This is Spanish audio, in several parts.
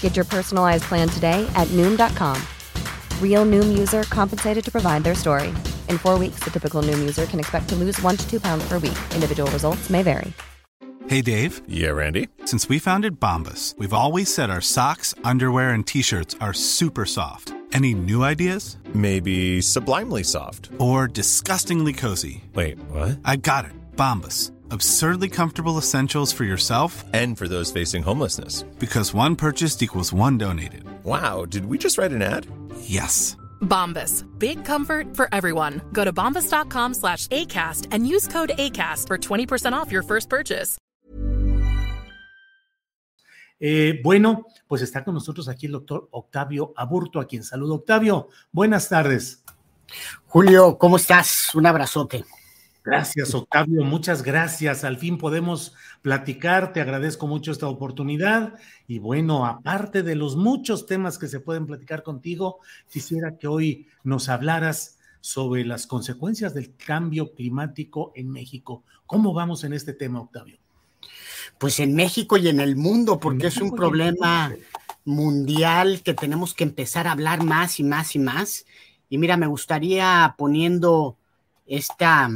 Get your personalized plan today at Noom.com. Real Noom user compensated to provide their story. In four weeks, the typical Noom user can expect to lose one to two pounds per week. Individual results may vary. Hey, Dave. Yeah, Randy. Since we founded Bombus, we've always said our socks, underwear, and t shirts are super soft. Any new ideas? Maybe sublimely soft. Or disgustingly cozy. Wait, what? I got it. Bombus. Absurdly comfortable essentials for yourself and for those facing homelessness. Because one purchased equals one donated. Wow, did we just write an ad? Yes. Bombas. Big comfort for everyone. Go to bombas.com slash ACAST and use code ACAST for 20% off your first purchase. Eh, bueno, pues está con nosotros aquí el doctor Octavio Aburto, a quien saludo. Octavio, buenas tardes. Julio, ¿cómo estás? Un abrazote. Gracias, Octavio. Muchas gracias. Al fin podemos platicar. Te agradezco mucho esta oportunidad. Y bueno, aparte de los muchos temas que se pueden platicar contigo, quisiera que hoy nos hablaras sobre las consecuencias del cambio climático en México. ¿Cómo vamos en este tema, Octavio? Pues en México y en el mundo, porque es un problema mundial que tenemos que empezar a hablar más y más y más. Y mira, me gustaría poniendo esta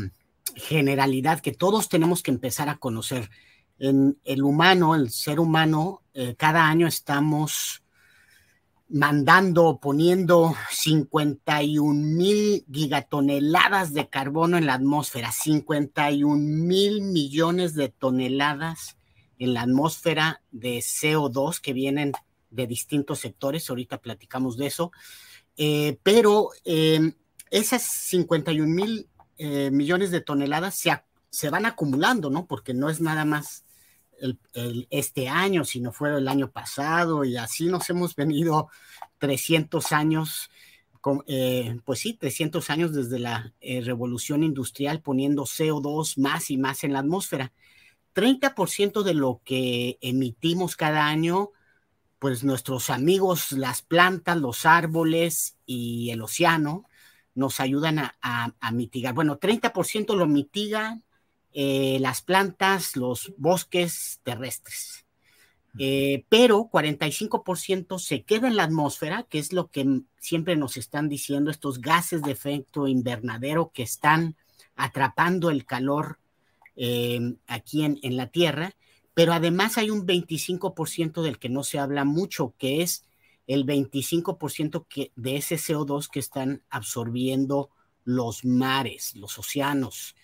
generalidad que todos tenemos que empezar a conocer. En el humano, el ser humano, eh, cada año estamos mandando, poniendo 51 mil gigatoneladas de carbono en la atmósfera, 51 mil millones de toneladas en la atmósfera de CO2 que vienen de distintos sectores, ahorita platicamos de eso, eh, pero eh, esas 51 mil eh, millones de toneladas se, se, van acumulando, ¿no? Porque no es nada más el, este año, sino fue el año pasado y así nos hemos venido 300 años, con, eh, pues sí, 300 años desde la eh, revolución industrial poniendo CO2 más y más en la atmósfera. 30% de lo que emitimos cada año, pues nuestros amigos, las plantas, los árboles y el océano, nos ayudan a, a, a mitigar. Bueno, 30% lo mitigan eh, las plantas, los bosques terrestres. Eh, pero 45% se queda en la atmósfera, que es lo que siempre nos están diciendo estos gases de efecto invernadero que están atrapando el calor eh, aquí en, en, la Tierra, pero además hay un 25% del que no se habla mucho, que es el 25% que, de ese CO2 que están absorbiendo los mares, los océanos.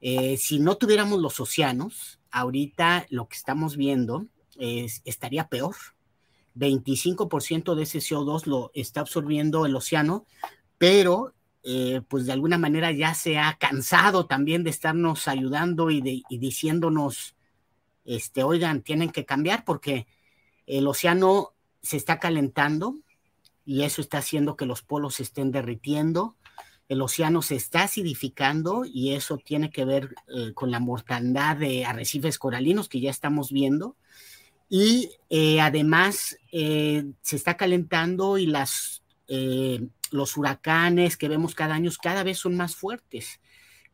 Eh, si no tuviéramos los océanos, ahorita lo que estamos viendo es, estaría peor. 25% de ese CO2 lo está absorbiendo el océano, pero eh, pues de alguna manera ya se ha cansado también de estarnos ayudando y, de, y diciéndonos, este, oigan, tienen que cambiar porque el océano se está calentando y eso está haciendo que los polos se estén derritiendo, el océano se está acidificando y eso tiene que ver eh, con la mortandad de arrecifes coralinos que ya estamos viendo. Y eh, además eh, se está calentando y las, los huracanes que vemos cada año cada vez son más fuertes.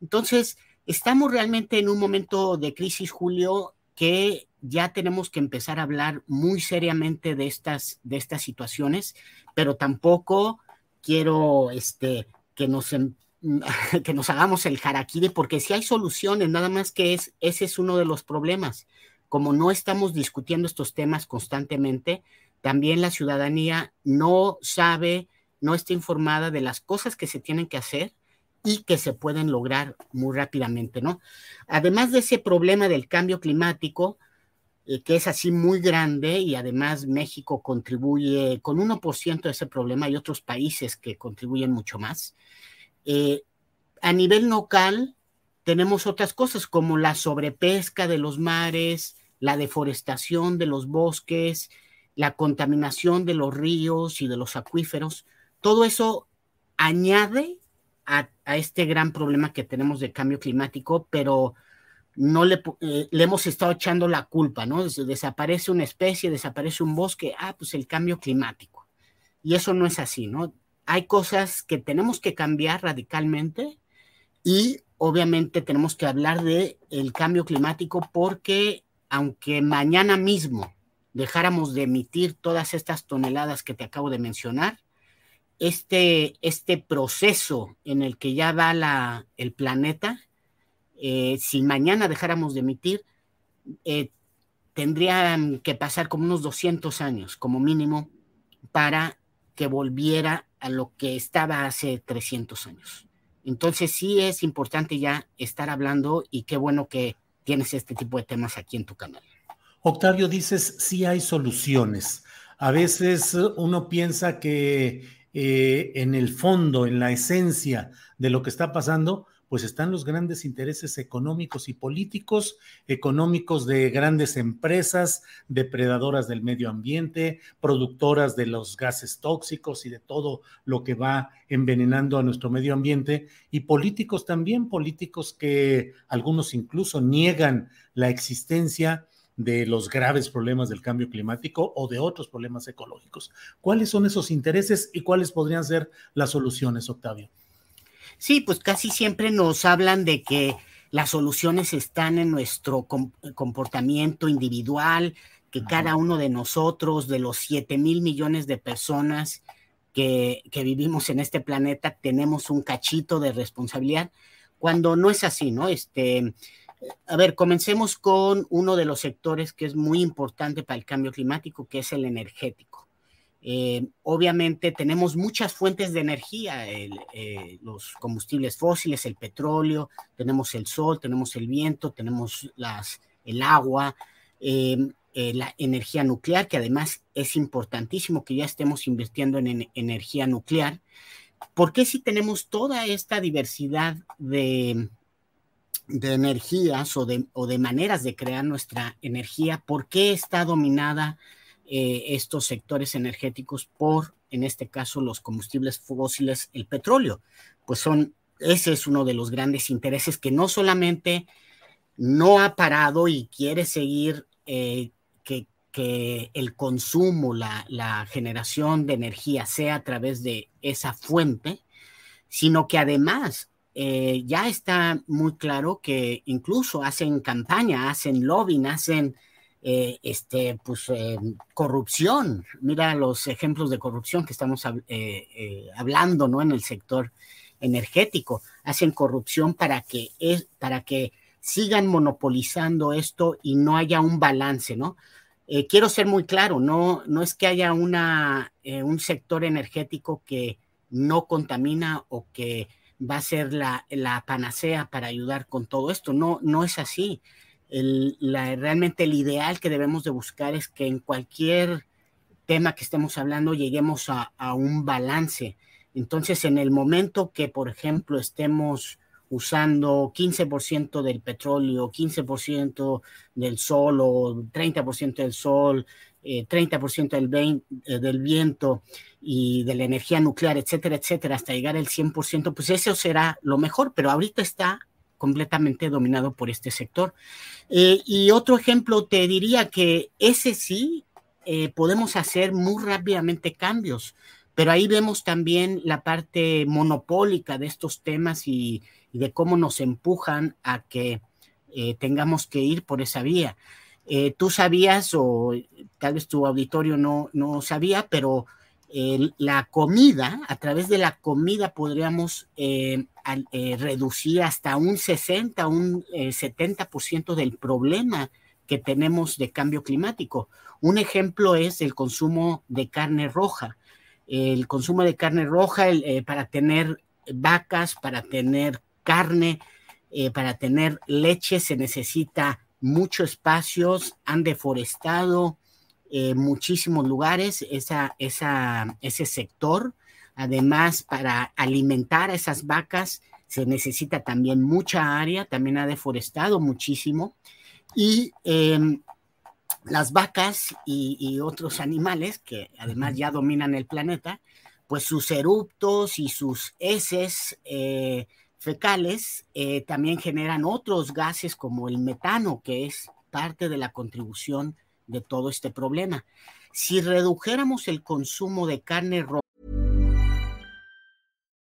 Entonces, estamos realmente en un momento de crisis, Julio, que ya tenemos que empezar a hablar muy seriamente de estas, de estas situaciones, pero tampoco quiero este, que, nos, que nos hagamos el harakiri, porque si hay soluciones, nada más que es, ese es uno de los problemas. Como no estamos discutiendo estos temas constantemente, también la ciudadanía no sabe, no está informada de las cosas que se tienen que hacer y que se pueden lograr muy rápidamente, ¿no? Además de ese problema del cambio climático, eh, que es así muy grande y además México contribuye con 1% de ese problema y otros países que contribuyen mucho más. Eh, a nivel local tenemos otras cosas como la sobrepesca de los mares, la deforestación de los bosques, la contaminación de los ríos y de los acuíferos, todo eso añade a, este gran problema que tenemos de cambio climático, pero no le, eh, le, hemos estado echando la culpa, ¿no? Desaparece una especie, desaparece un bosque, ah, pues el cambio climático. Y eso no es así, ¿no? Hay cosas que tenemos que cambiar radicalmente y obviamente tenemos que hablar de el cambio climático porque aunque mañana mismo dejáramos de emitir todas estas toneladas que te acabo de mencionar, este, este proceso en el que ya va la, el planeta, eh, si mañana dejáramos de emitir, eh, tendrían que pasar como unos 200 años como mínimo para que volviera a lo que estaba hace 300 años. Entonces sí es importante ya estar hablando y qué bueno que tienes este tipo de temas aquí en tu canal. Octavio, dices, sí hay soluciones. A veces uno piensa que eh, en el fondo, en la esencia de lo que está pasando, pues están los grandes intereses económicos y políticos, económicos de grandes empresas, depredadoras del medio ambiente, productoras de los gases tóxicos y de todo lo que va envenenando a nuestro medio ambiente, y políticos también, políticos que algunos incluso niegan la existencia de los graves problemas del cambio climático o de otros problemas ecológicos. ¿Cuáles son esos intereses y cuáles podrían ser las soluciones, Octavio? Sí, pues casi siempre nos hablan de que las soluciones están en nuestro comportamiento individual, que cada uno de nosotros, de los 7 mil millones de personas que, que, vivimos en este planeta, tenemos un cachito de responsabilidad, cuando no es así, ¿no? Este, a ver, comencemos con uno de los sectores que es muy importante para el cambio climático, que es el energético. Eh, obviamente tenemos muchas fuentes de energía, eh, los combustibles fósiles, el petróleo, tenemos el sol, tenemos el viento, tenemos las, el agua, eh, la energía nuclear, que además es importantísimo que ya estemos invirtiendo en, energía nuclear. ¿Por qué si tenemos toda esta diversidad de, de energías o de, o de, maneras de crear nuestra energía, ¿por qué está dominada eh, estos sectores energéticos por, en este caso, los combustibles fósiles, el petróleo? Pues son, ese es uno de los grandes intereses que no solamente no ha parado y quiere seguir eh, que, que, el consumo, la, la generación de energía sea a través de esa fuente, sino que además eh, ya está muy claro que incluso hacen campaña, hacen lobbying, hacen eh, este, pues, eh, corrupción. Mira los ejemplos de corrupción que estamos hablando ¿no? en el sector energético. Hacen corrupción para que, es, para que sigan monopolizando esto y no haya un balance, ¿no? quiero ser muy claro, no, no es que haya una, un sector energético que no contamina o que va a ser la, panacea para ayudar con todo esto. No, no es así. Realmente el ideal que debemos de buscar es que en cualquier tema que estemos hablando lleguemos a, un balance. Entonces, en el momento que, por ejemplo, estemos usando 15% del petróleo, 15% del sol o 30% del sol, 30% eh, del, eh, del viento, y de la energía nuclear, etcétera, etcétera, hasta llegar al 100%, pues eso será lo mejor, pero ahorita está completamente dominado por este sector. Eh, y otro ejemplo, te diría que ese sí eh, podemos hacer muy rápidamente cambios, pero ahí vemos también la parte monopólica de estos temas y, de cómo nos empujan a que eh, tengamos que ir por esa vía. Tú sabías, o tal vez tu auditorio no, no sabía, pero la comida, a través de la comida podríamos eh, eh, reducir hasta un 60, un 70% eh, del problema que tenemos de cambio climático. Un ejemplo es el consumo de carne roja. El consumo de carne roja para tener vacas, para tener carne, para tener leche se necesita mucho espacios, han deforestado, eh, muchísimos lugares esa, esa, ese sector. Además, para alimentar a esas vacas se necesita también mucha área, también ha deforestado muchísimo. Y em, las vacas y, otros animales que además ya dominan el planeta, pues sus eruptos y sus heces eh, fecales eh, también generan otros gases como el metano, que es parte de la contribución de todo este problema. Si redujéramos el consumo de carne roja.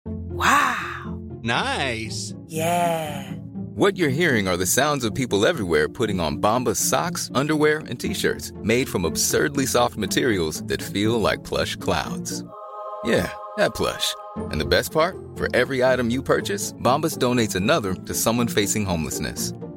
¡Wow! Nice. Yeah. What you're hearing are the sounds of people everywhere putting on Bombas socks, underwear, and t-shirts made from absurdly soft materials that feel like plush clouds. Yeah, that plush. And the best part? For every item you purchase, Bombas donates another to someone facing homelessness.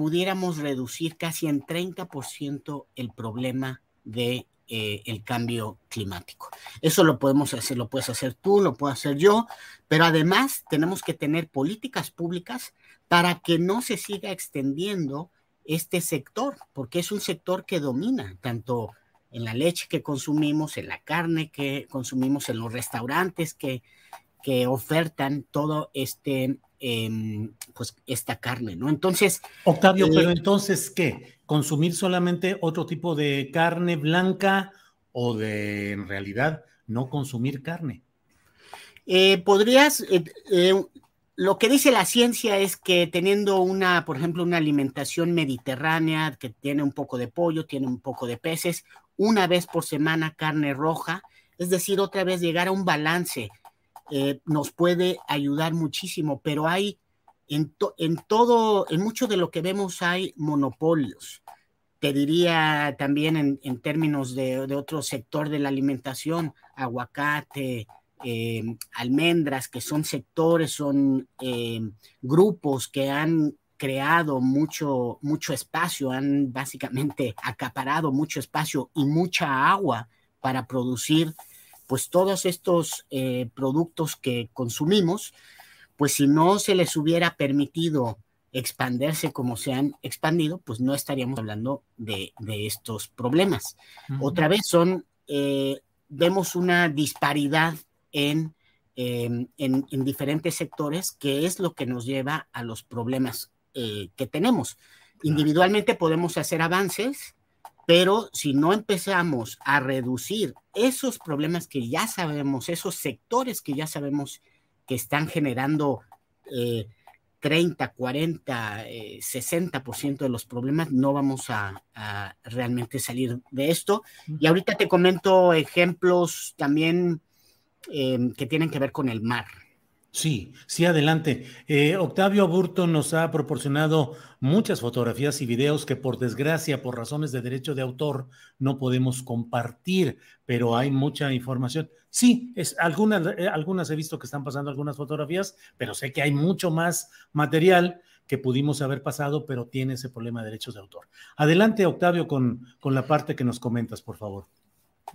pudiéramos reducir casi en 30% el problema de eh, el cambio climático. Eso lo podemos hacer, lo puedes hacer tú, lo puedo hacer yo, pero además tenemos que tener políticas públicas para que no se siga extendiendo este sector, porque es un sector que domina tanto en la leche que consumimos, en la carne que consumimos, en los restaurantes que, que ofertan todo este Pues esta carne, ¿no? Entonces... Octavio, pero eh, entonces, ¿qué? ¿Consumir solamente otro tipo de carne blanca o de, en realidad, no consumir carne? Eh, podrías, eh, lo que dice la ciencia es que teniendo una, por ejemplo, una alimentación mediterránea que tiene un poco de pollo, tiene un poco de peces, una vez por semana carne roja, es decir, otra vez llegar a un balance eh, nos puede ayudar muchísimo, pero hay en, en todo, en mucho de lo que vemos hay monopolios. Te diría también en, términos de, otro sector de la alimentación, aguacate, eh, almendras, que son sectores, son eh, grupos que han creado mucho, mucho espacio, han básicamente acaparado mucho espacio y mucha agua para producir pues todos estos eh, productos que consumimos, pues si no se les hubiera permitido expandirse como se han expandido, pues no estaríamos hablando de, estos problemas. Otra vez son, eh, vemos una disparidad em, en, en, diferentes sectores, que es lo que nos lleva a los problemas eh, que tenemos. Individualmente podemos hacer avances, pero si no empezamos a reducir esos problemas que ya sabemos, esos sectores que ya sabemos que están generando 30, 40, 60% de los problemas, no vamos a, realmente salir de esto. Y ahorita te comento ejemplos también eh, que tienen que ver con el mar. Sí, sí, adelante. Eh, Octavio Burto nos ha proporcionado muchas fotografías y videos que por desgracia, por razones de derecho de autor, no podemos compartir, pero hay mucha información. Sí, es, algunas, eh, algunas he visto que están pasando algunas fotografías, pero sé que hay mucho más material que pudimos haber pasado, pero tiene ese problema de derechos de autor. Adelante, Octavio, con, con la parte que nos comentas, por favor.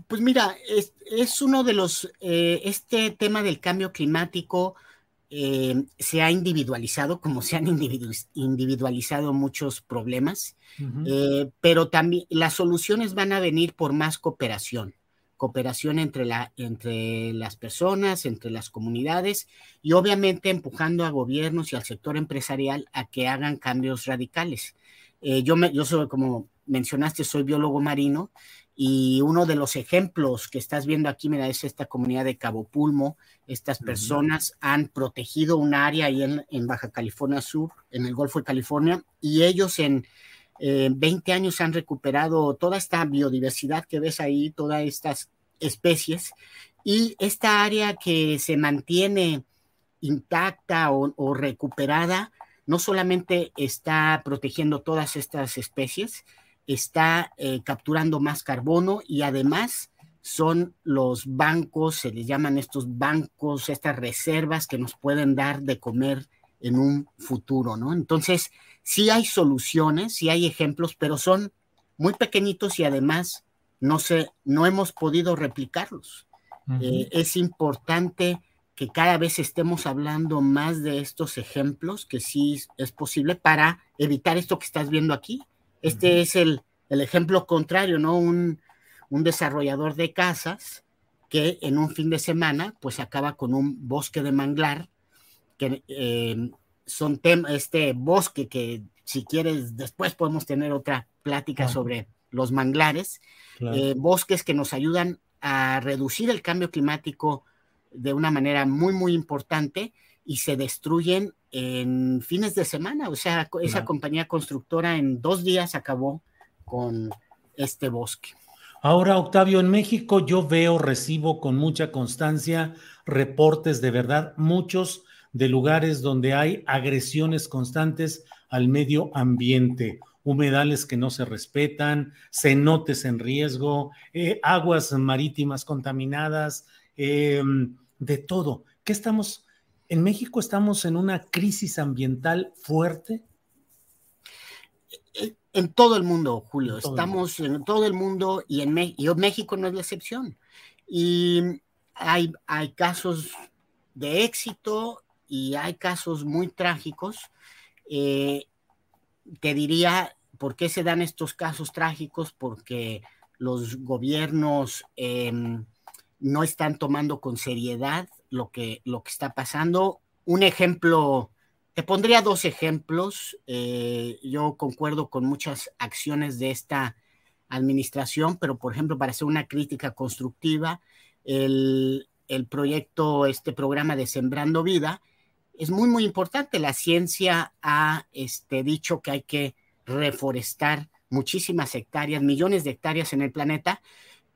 Pues mira, es, uno de los, eh, este tema del cambio climático eh, se ha individualizado, como se han individualizado muchos problemas, eh, pero también las soluciones van a venir por más cooperación, cooperación entre, la, entre las personas, entre las comunidades y obviamente empujando a gobiernos y al sector empresarial a que hagan cambios radicales. yo, me, yo soy, como mencionaste, soy biólogo marino y uno de los ejemplos que estás viendo aquí, mira, es esta comunidad de Cabo Pulmo. Estas personas han protegido un área ahí en, Baja California Sur, en el Golfo de California, y ellos en 20 años han recuperado toda esta biodiversidad que ves ahí, todas estas especies, y esta área que se mantiene intacta o, recuperada, no solamente está protegiendo todas estas especies, está eh, capturando más carbono y además son los bancos, se les llaman estos bancos, estas reservas que nos pueden dar de comer en un futuro, ¿no? Entonces, sí hay soluciones, sí hay ejemplos, pero son muy pequeñitos y además no sé, no hemos podido replicarlos. Eh, es importante que cada vez estemos hablando más de estos ejemplos, que sí es posible para evitar esto que estás viendo aquí. Este es el, el, ejemplo contrario, ¿no? Un, un, desarrollador de casas que en un fin de semana pues acaba con un bosque de manglar, que eh, son este bosque que si quieres después podemos tener otra plática sobre los manglares, eh, bosques que nos ayudan a reducir el cambio climático de una manera muy, muy importante y se destruyen en fines de semana. O sea, esa compañía constructora en dos días acabó con este bosque. Ahora, Octavio, en México yo veo, recibo con mucha constancia reportes de verdad, muchos de lugares donde hay agresiones constantes al medio ambiente humedales que no se respetan, cenotes en riesgo, eh, aguas marítimas contaminadas, eh, de todo. ¿Qué estamos? ¿En México estamos en una crisis ambiental fuerte? En todo el mundo, Julio. estamos en todo el mundo y en México no es la excepción. Y hay, hay casos de éxito y hay casos muy trágicos. Eh, te diría por qué se dan estos casos trágicos, porque los gobiernos em, no están tomando con seriedad lo que, lo que está pasando. Un ejemplo, te pondría dos ejemplos. Eh, yo concuerdo con muchas acciones de esta administración, pero por ejemplo, para hacer una crítica constructiva, el, el proyecto, este programa de Sembrando Vida, es muy, muy importante. La ciencia ha este, dicho que hay que reforestar muchísimas hectáreas, millones de hectáreas en el planeta,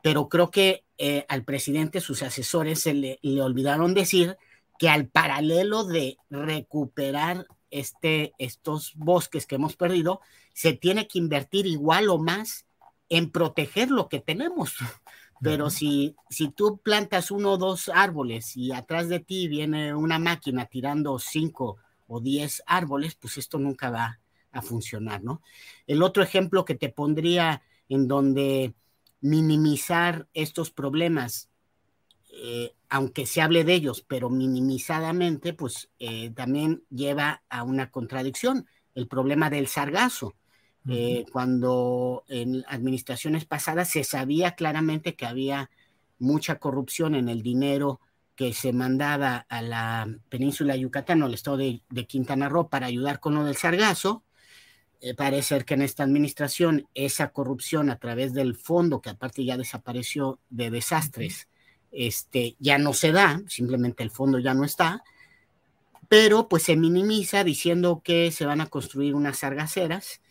pero creo que eh, al presidente, sus asesores, se le, olvidaron decir que al paralelo de recuperar este, estos bosques que hemos perdido, se tiene que invertir igual o más en proteger lo que tenemos. Pero si, si tú plantas uno o dos árboles y atrás de ti viene una máquina tirando cinco o diez árboles, pues esto nunca va a funcionar, ¿no? El otro ejemplo que te pondría en donde minimizar estos problemas, eh, aunque se hable de ellos, pero minimizadamente, pues eh, también lleva a una contradicción, el problema del sargazo. Eh, cuando en administraciones pasadas se sabía claramente que había mucha corrupción en el dinero que se mandaba a la península de Yucatán o al estado de, de Quintana Roo para ayudar con lo del sargazo, eh, parece ser que en esta administración esa corrupción a través del fondo, que aparte ya desapareció de desastres, este, ya no se da, simplemente el fondo ya no está, pero pues se minimiza diciendo que se van a construir unas sargaceras,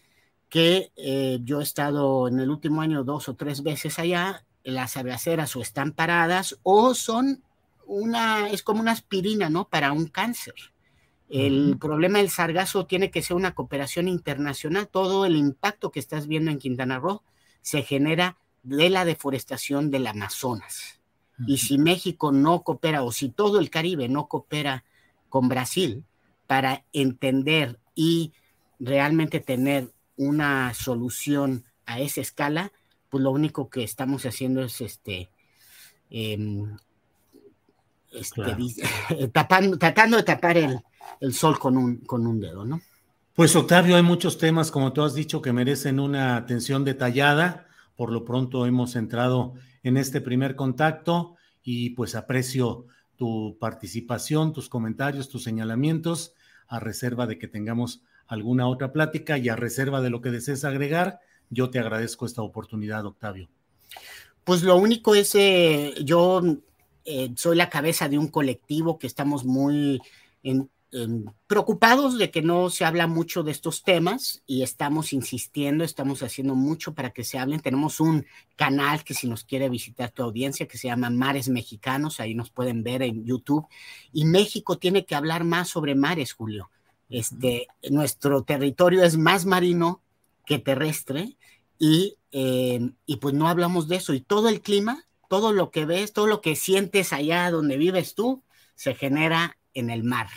que eh, yo he estado en el último año dos o tres veces allá, las sargaceras o están paradas o son una, es como una aspirina, ¿no? Para un cáncer. El problema del sargazo tiene que ser una cooperación internacional. Todo el impacto que estás viendo en Quintana Roo se genera de la deforestación del Amazonas. Y si México no coopera o si todo el Caribe no coopera con Brasil para entender y realmente tener una solución a esa escala, pues lo único que estamos haciendo es este, em, este tratando de tapar el, el sol con un, con un dedo, ¿no? Pues Octavio, hay muchos temas, como tú has dicho, que merecen una atención detallada. Por lo pronto hemos entrado en este primer contacto y pues aprecio tu participación, tus comentarios, tus señalamientos, a reserva de que tengamos alguna otra plática y a reserva de lo que desees agregar, yo te agradezco esta oportunidad, Octavio. Pues lo único es, eh, yo eh, soy la cabeza de un colectivo que estamos muy en, Em, preocupados de que no se habla mucho de estos temas y estamos insistiendo, estamos haciendo mucho para que se hablen. Tenemos un canal que si nos quiere visitar tu audiencia que se llama Mares Mexicanos, ahí nos pueden ver en YouTube. Y México tiene que hablar más sobre mares, Julio. Este, nuestro territorio es más marino que terrestre y, eh, y pues no hablamos de eso. Y todo el clima, todo lo que ves, todo lo que sientes allá donde vives tú, se genera en el mar.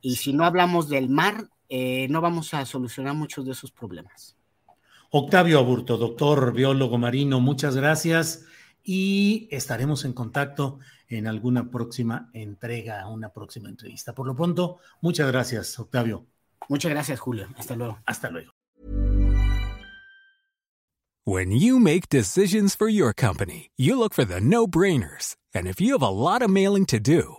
Y si no hablamos del mar, eh, no vamos a solucionar muchos de esos problemas. Octavio Aburto, doctor biólogo marino, muchas gracias y estaremos en contacto en alguna próxima entrega, una próxima entrevista. Por lo pronto, muchas gracias, Octavio. Muchas gracias, Julio. Hasta luego. Hasta luego. When you make decisions for your company, you look for the no-brainers. And if you have a lot of mailing to do,